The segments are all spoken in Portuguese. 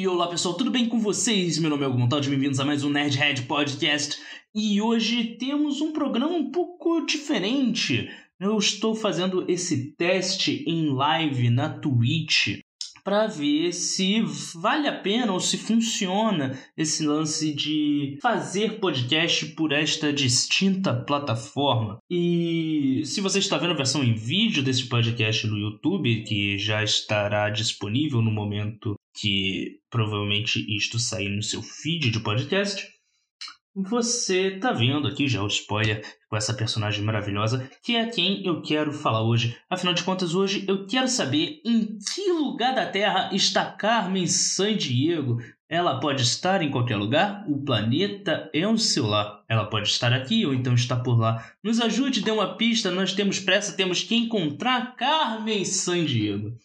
E olá pessoal, tudo bem com vocês? Meu nome é Hugo Montaldi, bem-vindos a mais um Nerdhead Podcast. E hoje temos um programa um pouco diferente. Eu estou fazendo esse teste em live na Twitch para ver se vale a pena ou se funciona esse lance de fazer podcast por esta distinta plataforma. E se você está vendo a versão em vídeo desse podcast no YouTube, que já estará disponível no momento que provavelmente isto sair no seu feed de podcast, você tá vendo aqui já o spoiler com essa personagem maravilhosa, que é quem eu quero falar hoje. Afinal de contas, hoje eu quero saber em que lugar da Terra está Carmen Sandiego. Ela pode estar em qualquer lugar, o planeta é um seu lar. Ela pode estar aqui ou então está por lá. Nos ajude, dê uma pista, nós temos pressa, temos que encontrar Carmen Sandiego.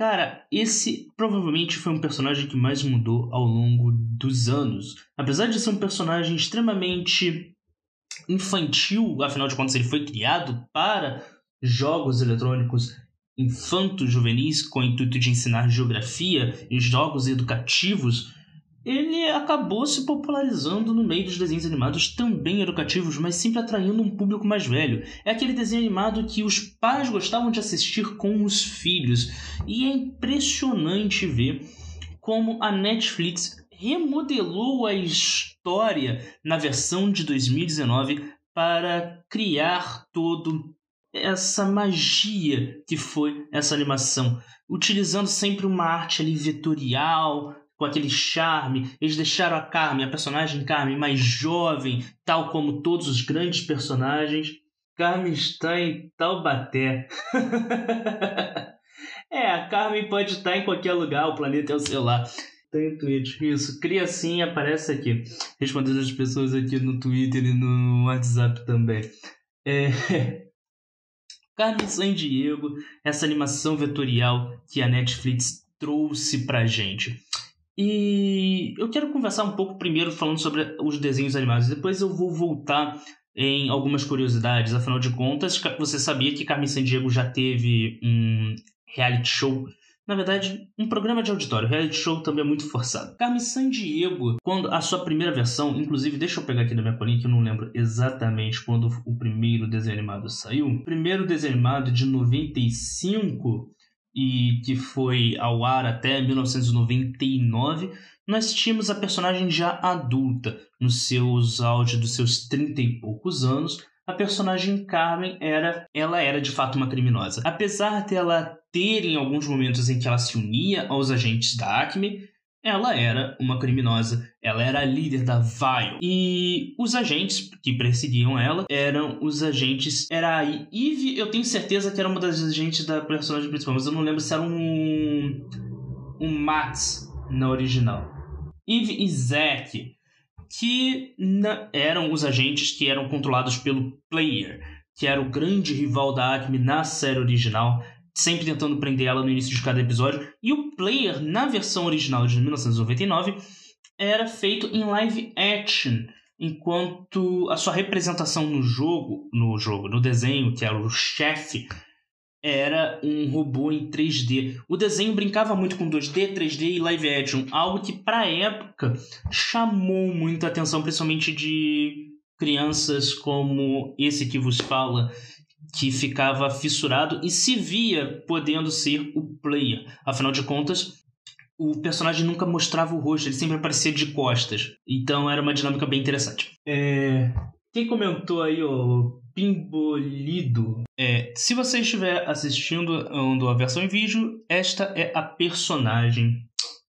Cara, esse provavelmente foi um personagem que mais mudou ao longo dos anos. Apesar de ser um personagem extremamente infantil, afinal de contas ele foi criado para jogos eletrônicos infanto-juvenis com o intuito de ensinar geografia e jogos educativos, ele acabou se popularizando no meio dos desenhos animados também educativos, mas sempre atraindo um público mais velho. É aquele desenho animado que os pais gostavam de assistir com os filhos, e é impressionante ver como a Netflix remodelou a história na versão de 2019 para criar todo essa magia que foi essa animação, utilizando sempre uma arte ali vetorial, com aquele charme. Eles deixaram a Carmen, a personagem Carmen, mais jovem, tal como todos os grandes personagens. Carmen está em Taubaté. é, a Carmen pode estar em qualquer lugar, o planeta é o seu lar. Tem Twitch, isso. Criancinha aparece aqui. Respondendo as pessoas aqui no Twitter e no WhatsApp também. É. Carmen San Diego, essa animação vetorial que a Netflix trouxe pra gente. E eu quero conversar um pouco primeiro falando sobre os desenhos animados, depois eu vou voltar em algumas curiosidades. Afinal de contas, você sabia que Carmen Sandiego já teve um reality show? Na verdade, um programa de auditório. Reality show também é muito forçado. Carmen Sandiego, quando a sua primeira versão, inclusive, deixa eu pegar aqui na minha colinha que eu não lembro exatamente quando o primeiro desenho animado saiu. O primeiro desenho animado de 95 e que foi ao ar até 1999, nós tínhamos a personagem já adulta, nos seus auge dos seus trinta e poucos anos. A personagem Carmen era, ela era de fato uma criminosa. Apesar dela ter em alguns momentos em que ela se unia aos agentes da Acme, ela era uma criminosa, ela era a líder da Vile. E os agentes que perseguiam ela eram os agentes. Era a Eve, eu tenho certeza que era uma das agentes da personagem principal, mas eu não lembro se era um. um Max na original. Eve e Zack, que na, eram os agentes que eram controlados pelo Player, que era o grande rival da Acme na série original sempre tentando prender ela no início de cada episódio. E o player, na versão original de 1999, era feito em live action, enquanto a sua representação no jogo, no jogo, no desenho, que era o chefe, era um robô em 3D. O desenho brincava muito com 2D, 3D e live action, algo que para época chamou muita atenção, principalmente de crianças como esse que vos fala, que ficava fissurado e se via podendo ser o player. Afinal de contas, o personagem nunca mostrava o rosto, ele sempre aparecia de costas. Então era uma dinâmica bem interessante. É... Quem comentou aí, o Pimbolido. É, se você estiver assistindo a versão em vídeo, esta é a personagem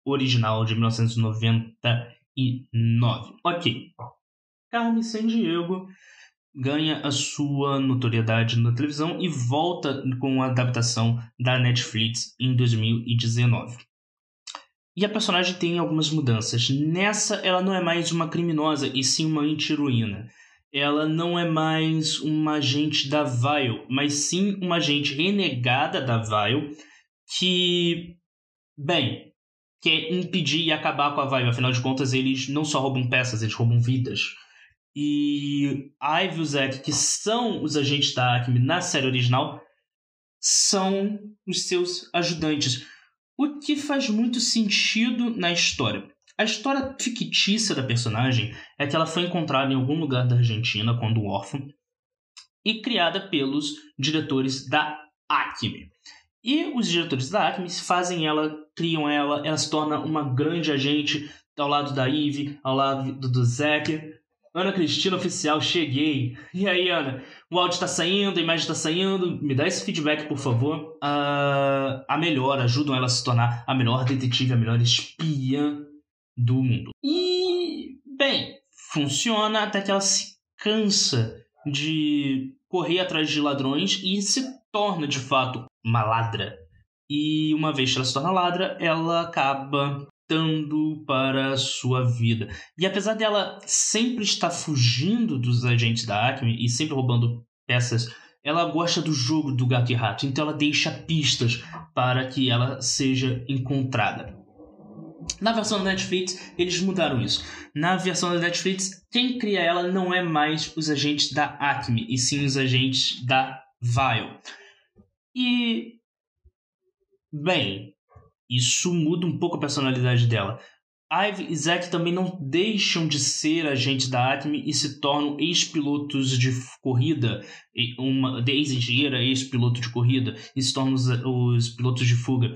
original de 1999. Ok. Carmen Sandiego ganha a sua notoriedade na televisão e volta com a adaptação da Netflix em 2019. E a personagem tem algumas mudanças. Nessa, ela não é mais uma criminosa, e sim uma anti-heroína. Ela não é mais uma agente da Vile, mas sim uma agente renegada da Vile que, bem, quer impedir e acabar com a Vile. Afinal de contas, eles não só roubam peças, eles roubam vidas e Ivy e o Zack, que são os agentes da Acme na série original, são os seus ajudantes. O que faz muito sentido na história. A história fictícia da personagem é que ela foi encontrada em algum lugar da Argentina quando órfã e criada pelos diretores da Acme. E os diretores da Acme fazem ela, criam ela, ela se torna uma grande agente ao lado da Eve, ao lado do, do Zack. Ana Cristina Oficial, cheguei. E aí, Ana? O áudio tá saindo, a imagem tá saindo. Me dá esse feedback, por favor. Uh, a melhor, ajudam ela a se tornar a melhor detetive, a melhor espiã do mundo. E, bem, funciona até que ela se cansa de correr atrás de ladrões e se torna de fato uma ladra. E uma vez que ela se torna ladra, ela acaba dando para a sua vida. E apesar dela sempre estar fugindo dos agentes da Acme e sempre roubando peças, ela gosta do jogo do gato e rato, então ela deixa pistas para que ela seja encontrada. Na versão da Netflix, eles mudaram isso. Na versão da Netflix, quem cria ela não é mais os agentes da Acme, e sim os agentes da Vile. E. Bem, isso muda um pouco a personalidade dela. Ive e Zack também não deixam de ser agentes da Acme e se tornam ex-pilotos de corrida, uma ex-engenheira, ex-piloto de corrida, e se tornam os, os pilotos de fuga.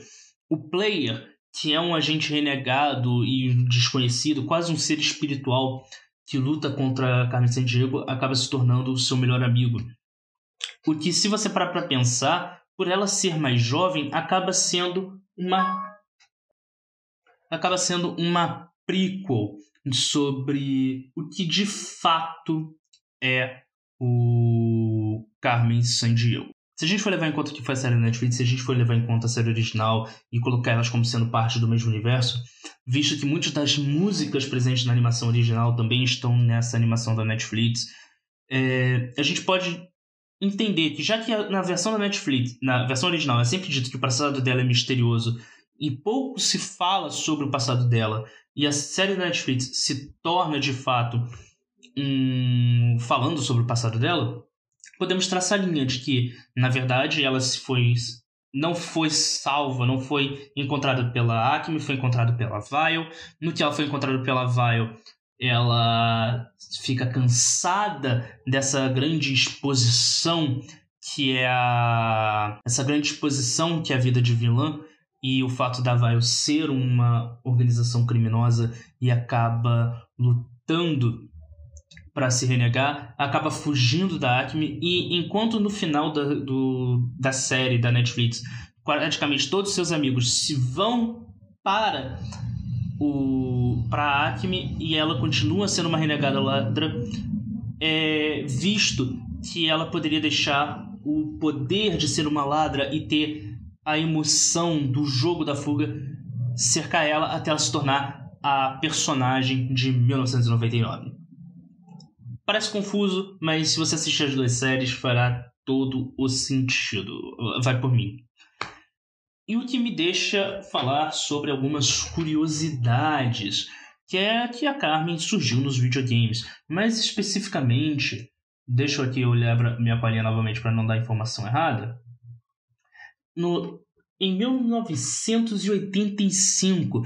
O player que é um agente renegado e desconhecido, quase um ser espiritual que luta contra Carmen Sandiego, acaba se tornando o seu melhor amigo. O que, se você parar para pensar, por ela ser mais jovem, acaba sendo uma acaba sendo uma prequel sobre o que de fato é o Carmen Sandiego. Se a gente for levar em conta que foi a série Netflix, se a gente for levar em conta a série original e colocar elas como sendo parte do mesmo universo, visto que muitas das músicas presentes na animação original também estão nessa animação da Netflix, é, a gente pode entender que já que na versão da Netflix, na versão original, é sempre dito que o passado dela é misterioso e pouco se fala sobre o passado dela, e a série da Netflix se torna de fato um, falando sobre o passado dela, podemos traçar a linha de que, na verdade, ela se foi não foi salva, não foi encontrada pela Acme, foi encontrada pela Vile. No que ela foi encontrada pela Vile, ela fica cansada dessa grande exposição que é a essa grande exposição que é a vida de vilã e o fato da Vile ser uma organização criminosa e acaba lutando para se renegar, acaba fugindo da Acme e enquanto no final da, do, da série da Netflix praticamente todos seus amigos se vão para o para Acme e ela continua sendo uma renegada ladra, é visto que ela poderia deixar o poder de ser uma ladra e ter a emoção do jogo da fuga cercar ela até ela se tornar a personagem de 1999. Parece confuso, mas se você assistir as duas séries, fará todo o sentido. Vai por mim. E o que me deixa falar sobre algumas curiosidades, que é que a Carmen surgiu nos videogames. Mais especificamente, deixa eu aqui olhar minha palhinha novamente para não dar informação errada. No, em 1985, uh,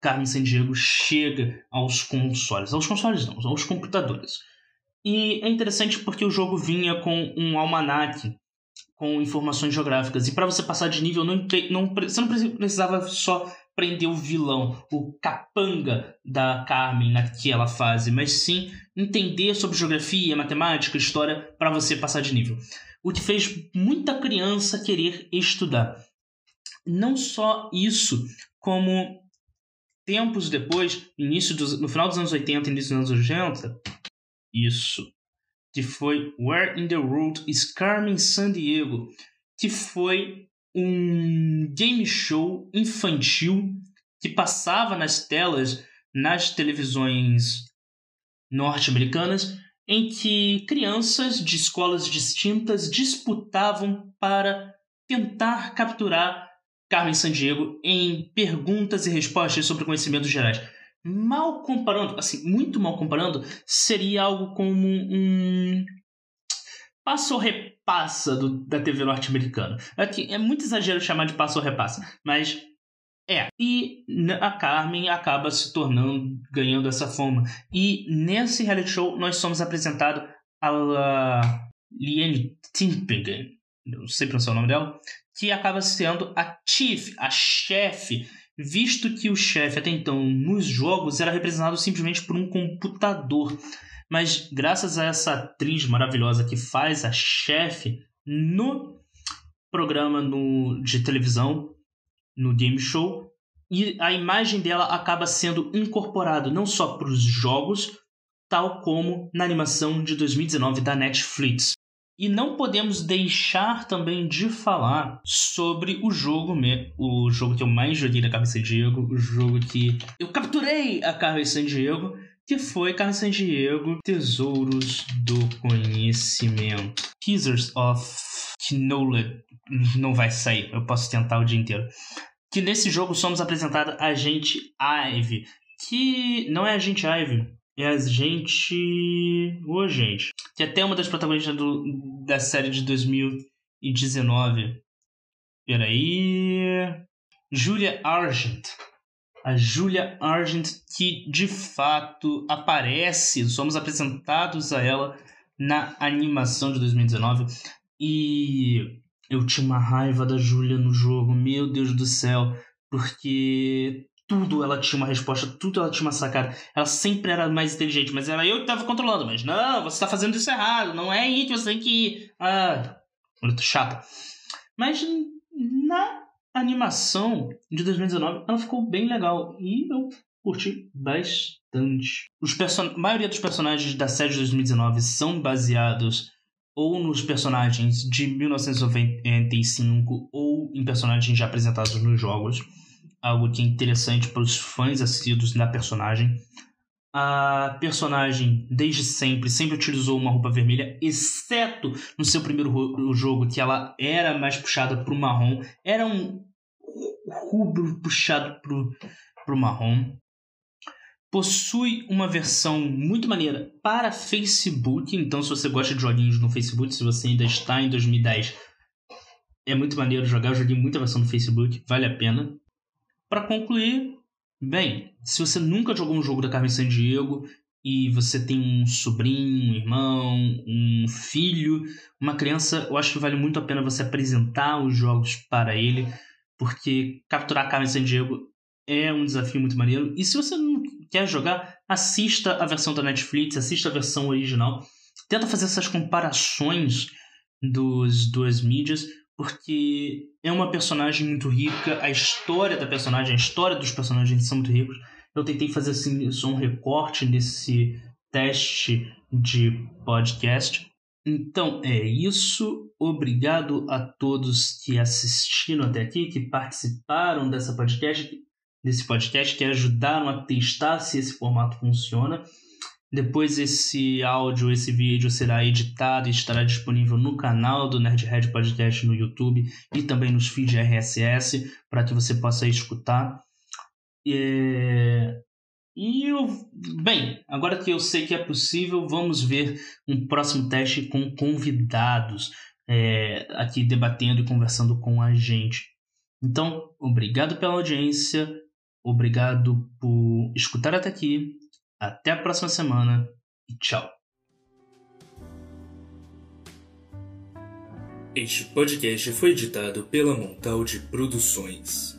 Carmen Sandiego chega aos consoles. Aos consoles não, aos computadores. E é interessante porque o jogo vinha com um almanac com informações geográficas. E para você passar de nível, não, não, você não precisava só prender o vilão, o capanga da Carmen naquela fase, mas sim entender sobre geografia, matemática, história para você passar de nível. O que fez muita criança querer estudar. Não só isso, como tempos depois, início dos, no final dos anos 80, início dos anos 80, isso. Que foi Where in the World is Carmen Sandiego, que foi um game show infantil que passava nas telas nas televisões norte-americanas em que crianças de escolas distintas disputavam para tentar capturar Carmen Sandiego em perguntas e respostas sobre conhecimentos gerais mal comparando, assim, muito mal comparando, seria algo como um passo ou repassa do, da TV norte-americana. É, é muito exagero chamar de passo ou repassa, mas É, e a Carmen acaba se tornando, ganhando essa fama. E nesse reality show nós somos apresentados a Liane Timpingen, não sei pronunciar o nome dela, que acaba sendo a chief, a chefe, visto que o chefe até então nos jogos era representado simplesmente por um computador. Mas graças a essa atriz maravilhosa que faz a chefe no programa no, de televisão, no game show, e a imagem dela acaba sendo incorporada não só para os jogos, tal como na animação de 2019 da Netflix. E não podemos deixar também de falar sobre o jogo, o jogo que eu mais joguei da Carmen Diego, o jogo que eu capturei a Carmen Diego, que foi Carmen Diego Tesouros do Conhecimento. Teasers of Knowledge. Não vai sair, eu posso tentar o dia inteiro. Que nesse jogo somos apresentados a gente Ive, que não é a gente Ive, é a gente. Ô, gente. Que é até uma das protagonistas do, da série de 2019. Peraí. Julia Argent. A Julia Argent, que de fato aparece, somos apresentados a ela na animação de 2019. E eu tinha uma raiva da Julia no jogo, meu Deus do céu, porque tudo ela tinha uma resposta, tudo ela tinha uma sacada. Ela sempre era mais inteligente, mas era eu que tava controlando. Mas não, você tá fazendo isso errado, não é que você tem que ir. Ah, muito chata. Mas na animação de 2019, ela ficou bem legal e eu curti bastante. Os person... A maioria dos personagens da série de 2019 são baseados ou nos personagens de 1995 ou em personagens já apresentados nos jogos algo que é interessante para os fãs assíduos da personagem. A personagem, desde sempre, sempre utilizou uma roupa vermelha, exceto no seu primeiro jogo, que ela era mais puxada para o marrom. Era um rubro puxado para o marrom. Possui uma versão muito maneira para Facebook, então se você gosta de joguinhos no Facebook, se você ainda está em 2010, é muito maneiro jogar. Eu joguei muita versão no Facebook, vale a pena. Para concluir, bem, se você nunca jogou um jogo da Carmen Sandiego e você tem um sobrinho, um irmão, um filho, uma criança, eu acho que vale muito a pena você apresentar os jogos para ele, porque capturar a Carmen Sandiego é um desafio muito maneiro. E se você não quer jogar, assista a versão da Netflix, assista a versão original. Tenta fazer essas comparações dos duas mídias, porque é uma personagem muito rica, a história da personagem, a história dos personagens são muito ricos. Eu tentei fazer assim, um recorte nesse teste de podcast. Então é isso. Obrigado a todos que assistiram até aqui, que participaram dessa podcast, desse podcast, que ajudaram a testar se esse formato funciona. Depois esse áudio, esse vídeo será editado e estará disponível no canal do Nerdhead Podcast no YouTube e também nos feeds RSS para que você possa escutar. É... E eu... bem, agora que eu sei que é possível, vamos ver um próximo teste com convidados é, aqui debatendo e conversando com a gente. Então, obrigado pela audiência, obrigado por escutar até aqui até a próxima semana e tchau. Este podcast foi editado pela Montalde Produções.